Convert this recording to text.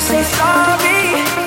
say sorry.